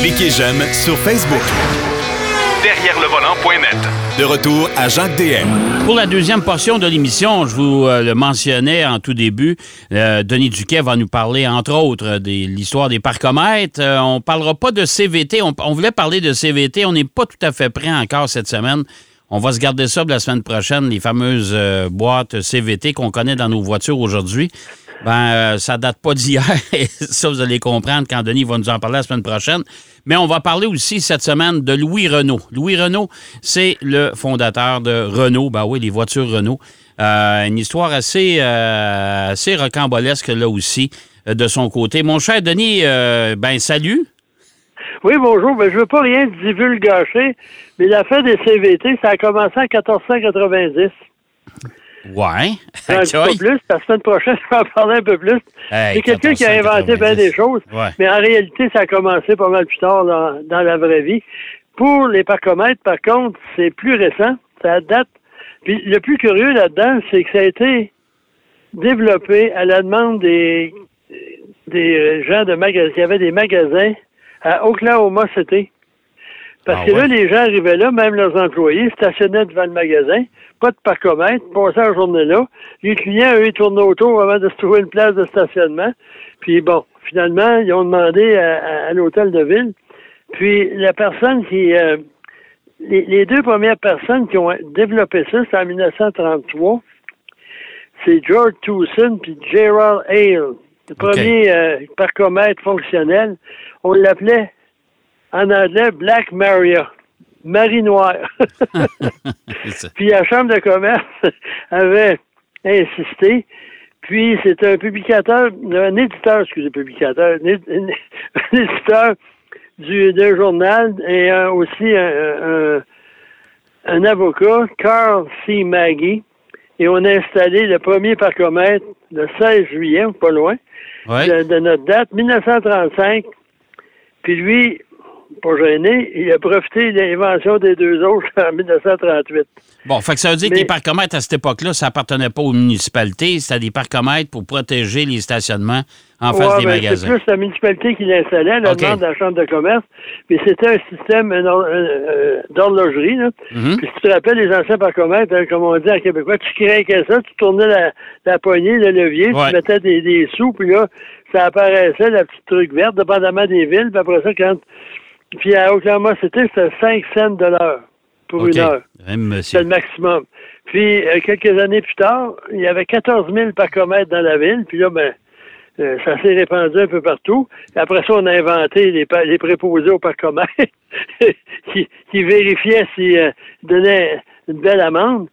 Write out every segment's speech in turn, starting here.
Cliquez j'aime sur Facebook. Derrière le volant.net. De retour à Jacques DM. Pour la deuxième portion de l'émission, je vous euh, le mentionnais en tout début, euh, Denis Duquet va nous parler, entre autres, de l'histoire des parcomètres. Euh, on parlera pas de CVT. On, on voulait parler de CVT. On n'est pas tout à fait prêt encore cette semaine. On va se garder ça pour la semaine prochaine, les fameuses euh, boîtes CVT qu'on connaît dans nos voitures aujourd'hui. Ben, euh, ça date pas d'hier. ça, vous allez comprendre quand Denis va nous en parler la semaine prochaine. Mais on va parler aussi cette semaine de Louis Renault. Louis Renault, c'est le fondateur de Renault. Ben oui, les voitures Renault. Euh, une histoire assez, euh, assez rocambolesque là aussi de son côté. Mon cher Denis, ben salut. Oui, bonjour. Ben, je veux pas rien divulgacher, mais l'affaire des CVT, ça a commencé en 1490. Ouais. Un petit peu plus. La semaine prochaine, je vais en parler un peu plus. Hey, C'est quelqu'un qui a inventé bien 1490. des choses, Ouais. mais en réalité, ça a commencé pas mal plus tard dans, dans la vraie vie. Pour les parcomètres, par contre, c'est plus récent. Ça date. Puis le plus curieux là-dedans, c'est que ça a été développé à la demande des, des gens de magasins. Il y avait des magasins à Oklahoma City. Parce Ah que là, ouais? les gens arrivaient là, même leurs employés, stationnaient devant le magasin, pas de parcomètre, passaient la journée là. Les clients, eux, ils tournaient autour avant de se trouver une place de stationnement. Puis bon, finalement, ils ont demandé à, à- à l'hôtel de ville. Puis la personne qui... euh, les, les deux premières personnes qui ont développé ça, c'est en 1933. C'est George Towson puis Gerald Hale. Le premier euh, parcomètre fonctionnel. On l'appelait en anglais Black Maria. Marie Noire. Puis la Chambre de commerce avait insisté. Puis c'est un publicateur, un éditeur, excusez, publicateur, un, éditeur du, d'un journal et aussi un, un- un avocat, Carl C. Maggie. Et on a installé le premier parcomètre le 16 juillet, pas loin, Ouais. de, de notre date, 1935. Puis lui, pas gêné, il a profité de l'invention des deux autres en 1938. Bon, fait que ça veut dire que les parcomètres à cette époque-là, ça appartenait pas aux municipalités, c'était des parcomètres pour protéger les stationnements en face des ben, magasins. C'est plus la municipalité qui l'installait, la OK. demande de la Chambre de commerce. Mais c'était un système un, euh, d'horlogerie. Mhm. Puis si tu te rappelles les anciens parcomètres, hein, comme on dit en québécois, tu craquais ça, tu tournais la, la poignée, le levier, Ouais. tu mettais des, des sous, puis là, ça apparaissait, la petite truc verte, dépendamment des villes. Puis après ça, quand... Puis à Oklahoma City, c'était 5 cents de l'heure pour une heure. Monsieur. C'est le maximum. Puis, euh, quelques années plus tard, il y avait 14 000 parcomètres dans la ville. Puis là, ben, euh, ça s'est répandu un peu partout. Après ça, on a inventé les, les préposés aux parcomètres qui, qui vérifiaient s'ils euh, donnaient une belle amende.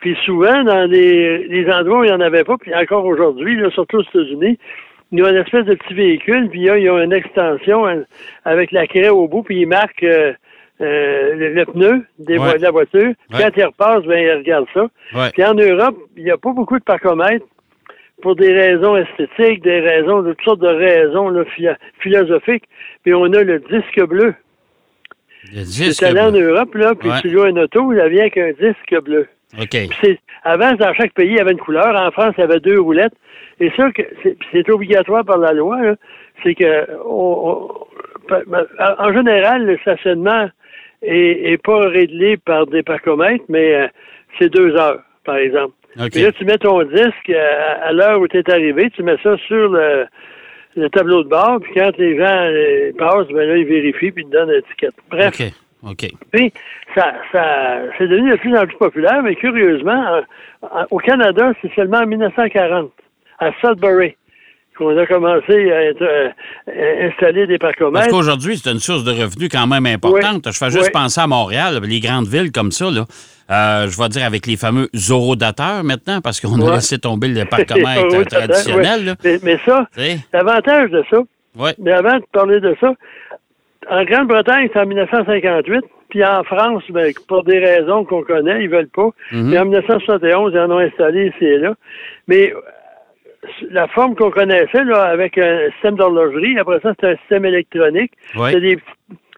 Puis souvent, dans les, les endroits où il n'y en avait pas, puis encore aujourd'hui, là, surtout aux États-Unis, ils ont une espèce de petit véhicule, puis là, ils ont une extension hein, avec la craie au bout, puis ils marquent euh, euh, le, le pneu des vo- Ouais. de la voiture. Puis Ouais. Quand ils repassent, ben, ils regardent ça. Ouais. Puis en Europe, il n'y a pas beaucoup de parcomètres pour des raisons esthétiques, des raisons, de toutes sortes de raisons là, philosophiques. Puis on a le disque bleu. Le disque C'est allé en bleu. Europe, là, puis tu loues un auto, ça vient avec un disque bleu. OK. Puis c'est- avant, dans chaque pays, il y avait une couleur. En France, il y avait deux roulettes. Et ça, c'est obligatoire par la loi, c'est que on- on- en général, le stationnement est, est pas réglé par des parcomètres, mais euh, c'est deux heures, par exemple. OK. Et là, tu mets ton disque à, à l'heure où tu es arrivé, tu mets ça sur le, le tableau de bord, puis quand les gens euh, passent, ben là, ils vérifient, puis ils te donnent l'étiquette. Bref. OK. puis, ça, ça, c'est devenu de plus en plus populaire, mais curieusement, en- en- au Canada, c'est seulement en 1940, à Sudbury, qu'on a commencé à être euh, euh, installer des Parce parcomètres. qu'aujourd'hui, c'est une source de revenus quand même importante. Je fais juste penser à Montréal, les grandes villes comme ça, là. Euh, je vais dire avec les fameux zorodateurs maintenant, parce qu'on a laissé tomber le parcomètre Oui, euh, traditionnel. ouais. là. Mais, mais ça, l'avantage de ça, mais avant de parler de ça, en Grande-Bretagne, c'est en 1958, puis en France, ben, pour des raisons qu'on connaît, ils veulent pas. Mhm. Mais en 1971, ils en ont installé ici et là. Mais la forme qu'on connaissait, là, avec un système d'horlogerie, après ça, c'était un système électronique. Ouais. C'était des,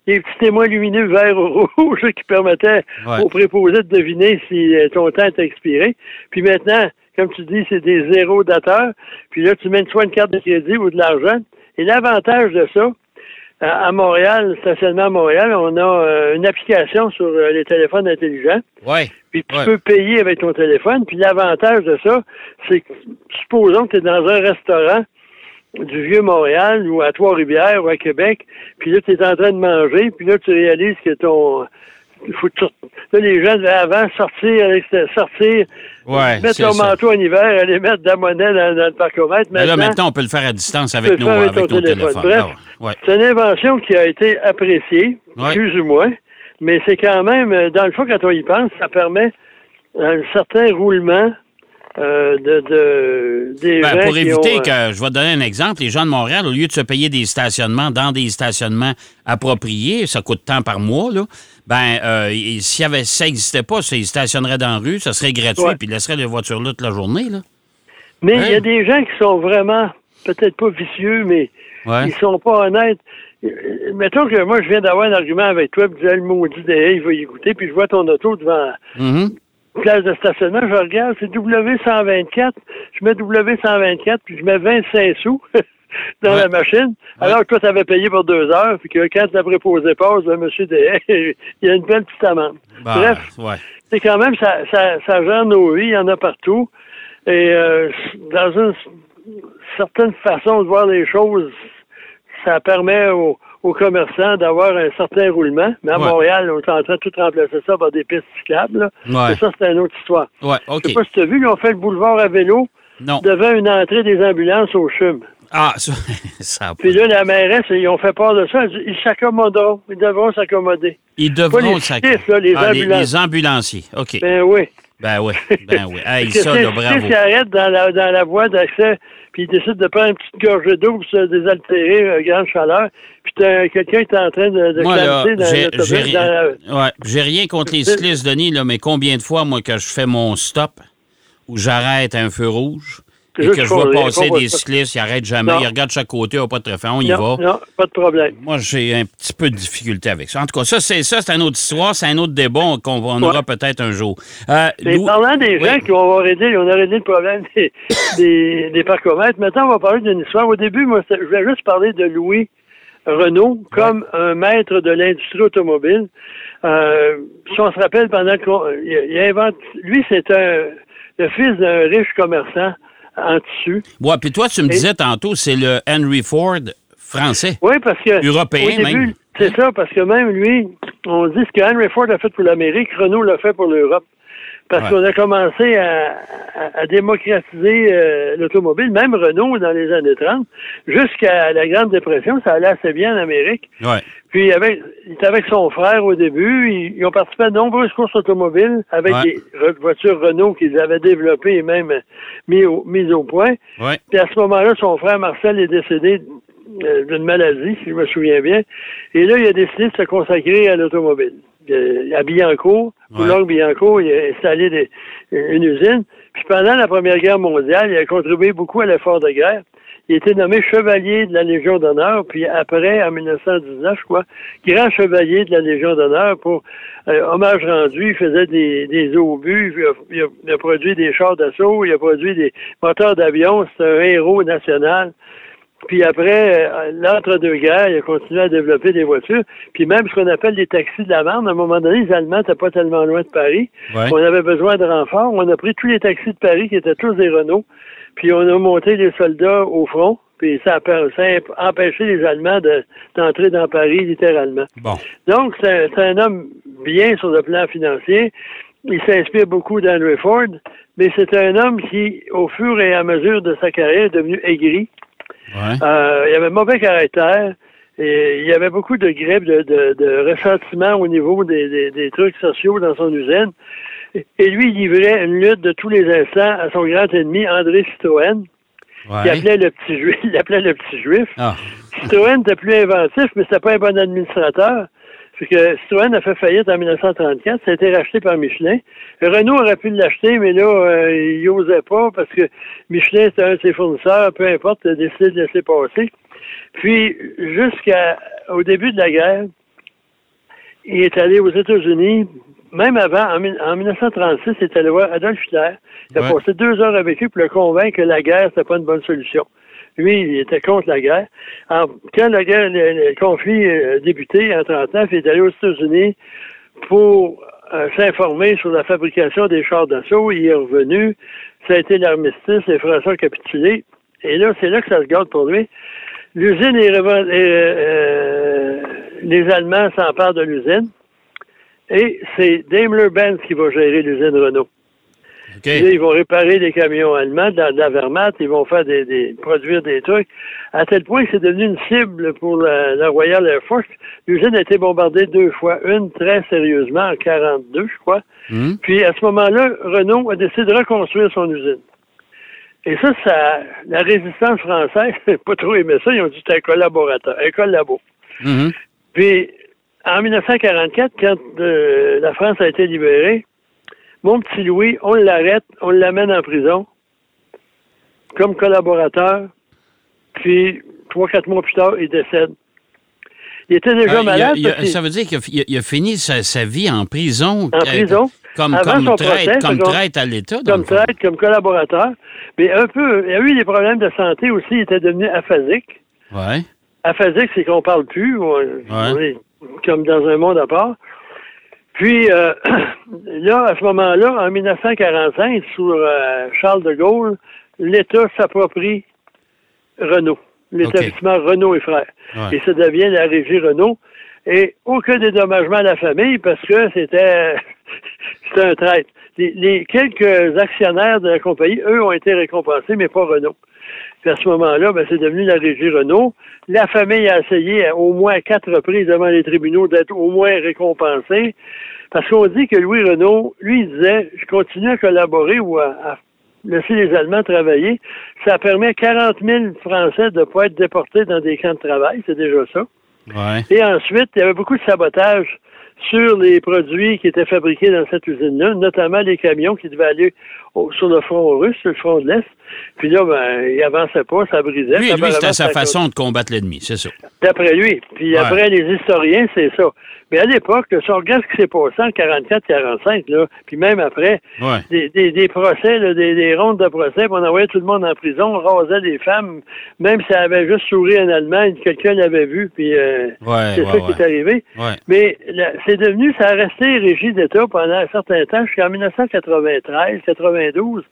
des petits témoins lumineux verts ou rouges là, qui permettaient Ouais. aux préposés de deviner si euh, ton temps était expiré. Puis maintenant, comme tu dis, c'est des zéros dateurs. Puis là, tu mets soit une carte de crédit ou de l'argent. Et l'avantage de ça, à, Montréal, stationnement à Montréal, on a euh, une application sur euh, les téléphones intelligents. Oui. Puis tu Ouais. peux payer avec ton téléphone. Puis l'avantage de ça, c'est que supposons que tu es dans un restaurant du vieux Montréal ou à Trois-Rivières ou à Québec, puis là, tu es en train de manger, puis là, tu réalises que ton. il Faut Là, les gens devaient avant sortir, sortir, Ouais, mettre leur manteau en hiver, aller mettre de la monnaie dans, dans le parcomètre. Mais là, Maintenant, maintenant, on peut le faire à distance avec, nos, avec avec ton nos téléphone. téléphones. Bref, Ah ouais. C'est une invention qui a été appréciée, Ouais. plus ou moins, mais c'est quand même, euh, dans le fond, quand on y pense, ça permet un certain roulement euh, de, de des Ben, gens pour qui éviter ont, euh, que, je vais te donner un exemple, les gens de Montréal, au lieu de se payer des stationnements dans des stationnements appropriés, ça coûte tant par mois, là, ben, euh, y avait, si ça n'existait pas, ils stationneraient dans la rue, ça serait gratuit, puis ils laisseraient les voitures là toute la journée, là. Mais il y Hein? a des gens qui sont vraiment, peut-être pas vicieux, mais Ouais. ils sont pas honnêtes. Mettons que moi, je viens d'avoir un argument avec toi, puis je disais, le maudit il va y écouter, puis je vois ton auto devant Mhm. une place de stationnement, je regarde, c'est W124, je mets W124, puis je mets 25 sous dans Ouais. la machine, alors que toi, tu avais payé pour deux heures, puis que quand la préposé passe, le monsieur derrière, il y a une belle petite amende. Bah, Bref, ouais. c'est quand même, ça, ça, ça gère nos vies, il y en a partout. Et euh, dans une certaine façon de voir les choses, ça permet aux, aux commerçants d'avoir un certain roulement. Mais à Ouais. Montréal, on est en train de tout remplacer ça par des pistes cyclables. là. Ouais. Mais ça, c'est une autre histoire. Ouais, OK. Je sais pas si tu as vu, ils ont fait le boulevard à vélo Non. devant une entrée des ambulances au CHUM. Ah, ça, ça a pas- Puis là, la mairesse, ils ont fait part de ça. Ils s'accommoderont. Ils devront s'accommoder. Ils devront là, les Ah, les, les ambulanciers. OK. Ben oui. Ben oui. Ben oui. Hey, ça, si- là, si bravo. ils arrêtent dans la, dans la voie d'accès, puis ils décident de prendre une petite gorgée d'eau pour se désaltérer à grande chaleur, puis t'as quelqu'un qui est en train de, de Moi, là, dans j'ai rien, la- ouais, j'ai rien contre les cyclistes, Denis, là, mais combien de fois, moi, que je fais mon stop, où j'arrête un feu rouge, et que je vois passer des cyclistes, ils n'arrêtent jamais, Non. ils regardent chaque côté, on pas de on y non, va. non, pas de problème. Moi, j'ai un petit peu de difficulté avec ça. En tout cas, ça, c'est ça, c'est une autre histoire, c'est un autre débat qu'on on aura Ouais. peut-être un jour. Euh, Mais Lou- parlant des Oui. gens qui vont réglé, on a le problème des, des, des parcomètres, maintenant on va parler d'une histoire. Au début, moi, je voulais juste parler de Louis Renault comme un maître de l'industrie automobile. Euh, si on se rappelle, pendant qu'on il, il invente, lui, c'est un le fils d'un riche commerçant en tissu. Ouais, puis toi, tu me Et- disais tantôt, c'est le Henry Ford français. Oui, parce que. Européen, début, même. C'est ça, parce que même lui, on dit ce que Henry Ford a fait pour l'Amérique, Renault l'a fait pour l'Europe. Parce Ouais. qu'on a commencé à, à- à démocratiser euh, l'automobile, même Renault dans les années 30, jusqu'à la Grande Dépression, ça allait assez bien en Amérique. Ouais. Puis avec, il était avec son frère au début, ils, ils ont participé à de nombreuses courses automobiles avec Ouais. des re- voitures Renault qu'ils avaient développées et même euh, mis au, mises au point. Puis à ce moment-là, son frère Marcel est décédé euh, d'une maladie, si je me souviens bien. Et là, il a décidé de se consacrer à l'automobile. Euh, À Billancourt, Ouais. Boulogne-Billancourt, il a installé des- une usine. Puis pendant la Première Guerre mondiale, il a contribué beaucoup à l'effort de guerre. Il a été nommé chevalier de la Légion d'honneur, puis après, en 1919, je crois, grand chevalier de la Légion d'honneur pour euh, hommage rendu. Il faisait des, des obus, il a, il a- il a produit des chars d'assaut, il a produit des moteurs d'avion. C'est un héros national. Puis après, euh, l'entre-deux-guerres, il a continué à développer des voitures. Puis même ce qu'on appelle les taxis de la marne, à un moment donné, les Allemands n'étaient pas tellement loin de Paris. Ouais. On avait besoin de renforts. On a pris tous les taxis de Paris qui étaient tous des Renault. Puis on a monté les soldats au front. Puis ça a, empêché les Allemands de- d'entrer dans Paris littéralement. Bon. Donc, c'est c'est un homme bien sur le plan financier. Il s'inspire beaucoup d'Henry Ford, mais c'est un homme qui, au fur et à mesure de sa carrière, est devenu aigri. Ouais. Euh, il avait mauvais caractère. Et il y avait beaucoup de grippe, de, de, de ressentiment au niveau des, des, des trucs sociaux dans son usine. Et lui, il livrait une lutte de tous les instants à son grand ennemi, André Citroën, qui appelait le petit juif. Il l'appelait le petit juif. Ah. Citroën était plus inventif, mais c'était pas un bon administrateur. Fait que Citroën a fait faillite en 1934. Ça a été racheté par Michelin. Renault aurait pu l'acheter, mais là, euh, il osait pas parce que Michelin, c'était un de ses fournisseurs. Peu importe, il a décidé de laisser passer. Puis, jusqu'au début de la guerre, il est allé aux États-Unis. Même avant, en, mille- en 1936, il est allé voir Adolf Hitler. Il a Ouais. passé deux heures avec lui pour le convaincre que la guerre, c'était pas une bonne solution. Lui, il était contre la guerre. En- quand la guerre, le, le conflit a débuté en 39, il est allé aux États-Unis pour euh, s'informer sur la fabrication des chars d'assaut. Il est revenu. Ça a été l'armistice. Les Français ont capitulé. Et là, c'est là que ça se garde pour lui. L'usine est reven- euh, euh, les Allemands s'emparent de l'usine. Et c'est Daimler-Benz qui va gérer l'usine Renault. Là, ils vont réparer des camions allemands de la, Wehrmacht, ils vont faire des, des- produire des trucs, à tel point que c'est devenu une cible pour la, la Royal Air Force. L'usine a été bombardée deux fois, une très sérieusement en 42, je crois. Hum. Puis à ce moment-là, Renault a décidé de reconstruire son usine. Et ça, ça la résistance française, n'a pas trop aimé ça, ils ont dit que c'était un collaborateur, un collabo. Mhm. Puis, en 1944, quand euh, la France a été libérée, mon petit Louis, on l'arrête, on l'amène en prison comme collaborateur. Puis, trois, quatre mois plus tard, il décède. Il était déjà Ah, il a- malade. il a- ça veut dire qu'il a, fini sa, sa vie en prison. En euh, prison. Comme, Avant comme son traite, procès, comme parce qu'on- traite à l'État. comme traite, comme collaborateur. Mais un peu, il a eu des problèmes de santé aussi. Il était devenu aphasique. Ouais. Aphasique, c'est qu'on parle plus. On, on est comme dans un monde à part. Puis, euh, là, à ce moment-là, en 1945, sous euh, Charles de Gaulle, l'État s'approprie Renault, l'établissement Renault et Frères. Ouais. Et ça devient la régie Renault. Et aucun dédommagement à la famille parce que c'était c'était un traître. Les, les quelques actionnaires de la compagnie, eux, ont été récompensés, mais pas Renault. Puis à ce moment-là, ben, c'est devenu la régie Renault. La famille a essayé à au moins quatre reprises devant les tribunaux d'être au moins récompensée. Parce qu'on dit que Louis Renault, lui, il disait, je continue à collaborer ou à, à laisser les Allemands travailler. Ça permet à 40 000 Français de ne pas être déportés dans des camps de travail. C'est déjà ça. Ouais. Et ensuite, il y avait beaucoup de sabotage sur les produits qui étaient fabriqués dans cette usine-là, notamment les camions qui devaient aller au- sur le front russe, sur le front de l'Est. Puis là, ben, il avançait pas, ça brisait. Lui, lui c'était sa ça- façon de combattre l'ennemi, c'est ça. D'après lui. Puis Ouais. après les historiens, c'est ça. Mais à l'époque, si on regarde ce qui s'est passé en 44-45, là, puis même après, Ouais. des, des, des procès, là, des, des rondes de procès, puis on envoyait tout le monde en prison, on rasait les femmes, même si elle avait juste souri en Allemagne, quelqu'un l'avait vu, puis euh, Ouais, c'est ça qui est arrivé. Mais c'est devenu, ça a resté régie d'État pendant un certain temps, jusqu'en 1993-92.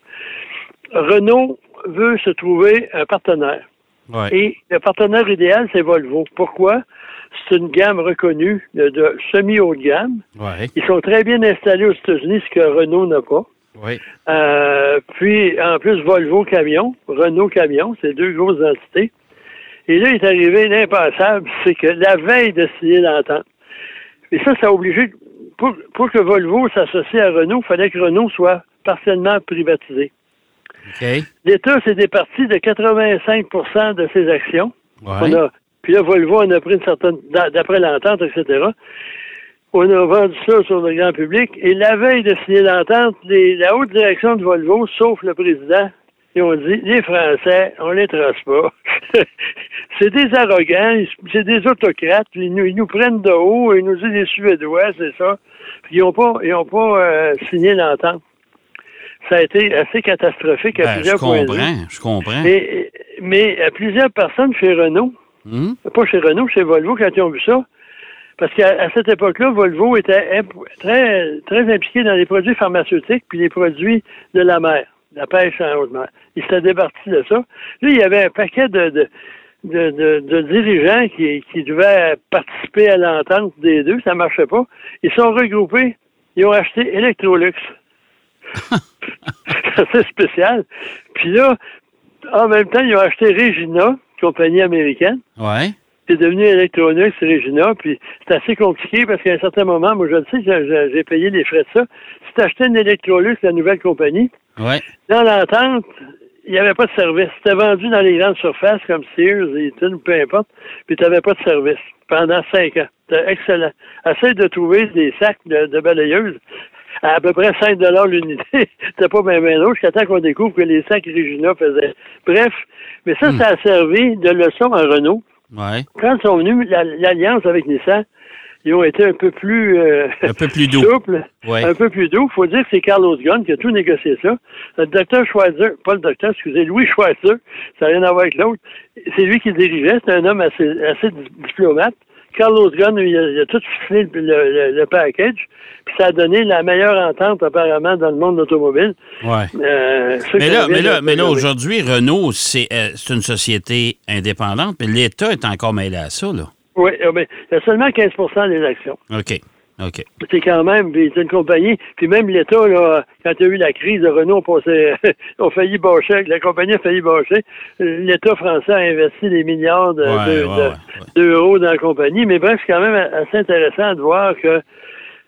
Renault veut se trouver un partenaire. Ouais. Et le partenaire idéal, c'est Volvo. Pourquoi? C'est une gamme reconnue de, de semi-haut de gamme. Ouais. Ils sont très bien installés aux États-Unis, ce que Renault n'a pas. Ouais. Euh, puis, en plus, Volvo Camion, Renault Camion, c'est deux grosses entités. Et là, il est arrivé l'impensable, c'est que la veille de signer l'entente, et ça, ça a obligé, pour, pour que Volvo s'associe à Renault, il fallait que Renault soit partiellement privatisé. L'État s'est départi de 85% de ses actions. Ouais. On a, puis là, Volvo en a pris une certaine, d'a- d'après l'entente, etc. On a vendu ça sur le grand public. Et la veille de signer l'entente, les- la haute direction de Volvo, sauf le président, ils ont dit, les Français, on les trace pas. c'est des arrogants, c'est des autocrates, ils nous, ils nous prennent de haut, ils nous disent des Suédois, c'est ça. Puis ils n'ont pas, ils ont pas euh, signé l'entente. Ça a été assez catastrophique à Ben, je plusieurs points vue. comprends, je comprends. Mais, mais à plusieurs personnes chez Renault, Hum? pas chez Renault, chez Volvo, quand ils ont vu ça, parce qu'à cette époque-là, Volvo était très, très impliqué dans les produits pharmaceutiques puis les produits de la mer, la pêche en haute mer. Ils s'étaient départis de ça. Là, il y avait un paquet de, de, de, de- de dirigeants qui, qui devaient participer à l'entente des deux. Ça marchait pas. Ils sont regroupés. Ils ont acheté Electrolux. C'est assez spécial. Puis là, en même temps, ils ont acheté Regina, compagnie américaine. Ouais. C'est devenu Electronics Regina, puis c'est assez compliqué parce qu'à un certain moment, moi je le sais, j'ai- payé les frais de ça. Si tu achetais une Electrolux, la nouvelle compagnie, Ouais. dans l'entente, il n'y avait pas de service. C'était vendu dans les grandes surfaces comme Sears, Eaton, peu importe, puis tu n'avais pas de service pendant cinq ans. C'était excellent. Essaye de trouver des sacs de, de balayeuses à à peu près 5 l'unité. C'était pas bien bien lourd jusqu'à temps qu'on découvre que les sacs Regina faisaient. Bref, mais ça, ça a servi de leçon à Renault Ouais. quand ils sont venus, la- l'alliance avec Nissan, ils ont été un peu plus, euh, Un peu plus doux. souples, Ouais. un peu plus doux. faut dire que c'est Carlos Ghosn qui a tout négocié ça. Le docteur Schweizer, pas le docteur, excusez, Louis Schweizer, ça n'a rien à voir avec l'autre, c'est lui qui dirigeait, c'est un homme assez, assez di- diplomate. Carlos Ghosn, il a, il a tout ficelé le, le- le package, puis ça a donné la meilleure entente apparemment dans le monde automobile. Ouais. Euh, Mais là, mais là, mais là aujourd'hui, Renault, c'est euh, c'est une société indépendante, mais l'État est encore mêlé à ça, là. Oui, euh, ben, il y a seulement 15% des actions. OK. OK. C'est quand même, c'est une compagnie, puis même l'État, là, quand il y a eu la crise, Renault a, passé, a failli bâcher, la compagnie a failli bâcher. L'État français a investi des milliards de- Ouais, de- ouais, de- ouais, ouais. d'euros dans la compagnie. Mais bref, c'est quand même assez intéressant de voir que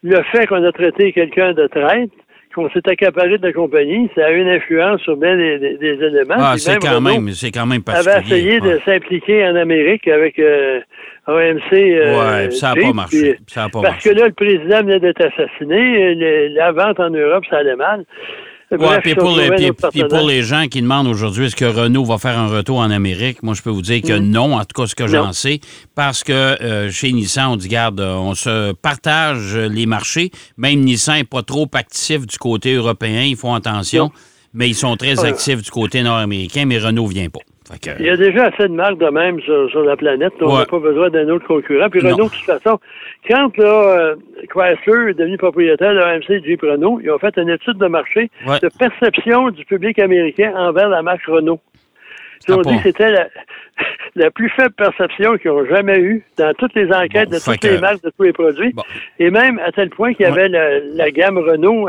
le fait qu'on a traité quelqu'un de traître, qu'on s'est accaparé de la compagnie, ça a eu une influence sur bien des, des- des éléments. Ah, c'est quand même, c'est quand même avait particulier. essayé de s'impliquer en Amérique avec euh, AMC. euh, Ouais, ça a pas marché. puis- Ça a pas parce marché. que là, le président venait d'être assassiné. le- la vente en Europe, ça allait mal. Ouais, puis pour, les, puis- puis pour gens qui demandent aujourd'hui est-ce que Renault va faire un retour en Amérique, moi je peux vous dire que non, en tout cas ce que j'en sais, parce que euh, chez Nissan, on dit garde, euh, on se partage euh, les marchés. Même Nissan n'est pas trop actif du côté européen, ils font attention, Non. mais ils sont très Ouais. actifs du côté nord-américain, mais Renault vient pas. Que, Il y a déjà assez de marques de même sur, sur la planète. On n'a pas besoin d'un autre concurrent. Puis Non. Renault, de toute façon, quand là, euh, Chrysler est devenu propriétaire de AMC Jeep Renault, ils ont fait une étude de marché Ouais. de perception du public américain envers la marque Renault. Ils ont dit que c'était la, la plus faible perception qu'ils ont jamais eue dans toutes les enquêtes Bon, de toutes que- les marques de tous les produits. Bon. Et même à tel point qu'il y Ouais. avait la, la gamme Renault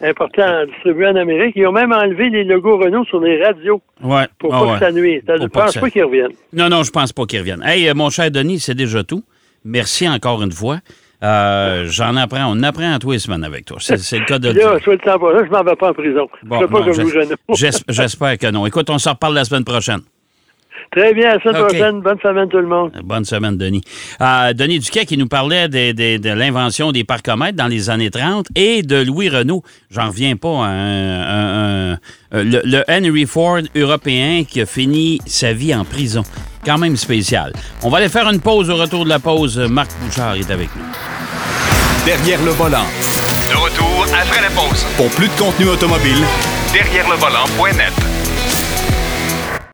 important distribuée en Amérique. Ils ont même enlevé les logos Renault sur les radios ouais, pour ah pas que ça nuise. Je ne pense pas qu'ils reviennent. Non, non, je pense pas qu'ils reviennent. Hey, euh, mon cher Denis, c'est déjà tout. Merci encore une fois. Euh, J'en apprends, on apprend à tous les semaines avec toi. C'est c'est le cas de Là, le je m'en vais pas en prison. Bon, je ne pas non, j'es- vous, J'espère que non. Écoute, on se reparle la semaine prochaine. Très bien, à la semaine OK. prochaine. Bonne semaine tout le monde. Bonne semaine, Denis. Euh, Denis Duquet qui nous parlait des- des- de l'invention des parcomètres dans les années 30 et de Louis Renault. J'en reviens pas. à un- un- un- le, le Henry Ford européen qui a fini sa vie en prison. Quand même spécial. On va aller faire une pause. Au retour de la pause, Marc Bouchard est avec nous. Derrière le volant. De retour après la pause. Pour plus de contenu automobile, Derrière le volant.net.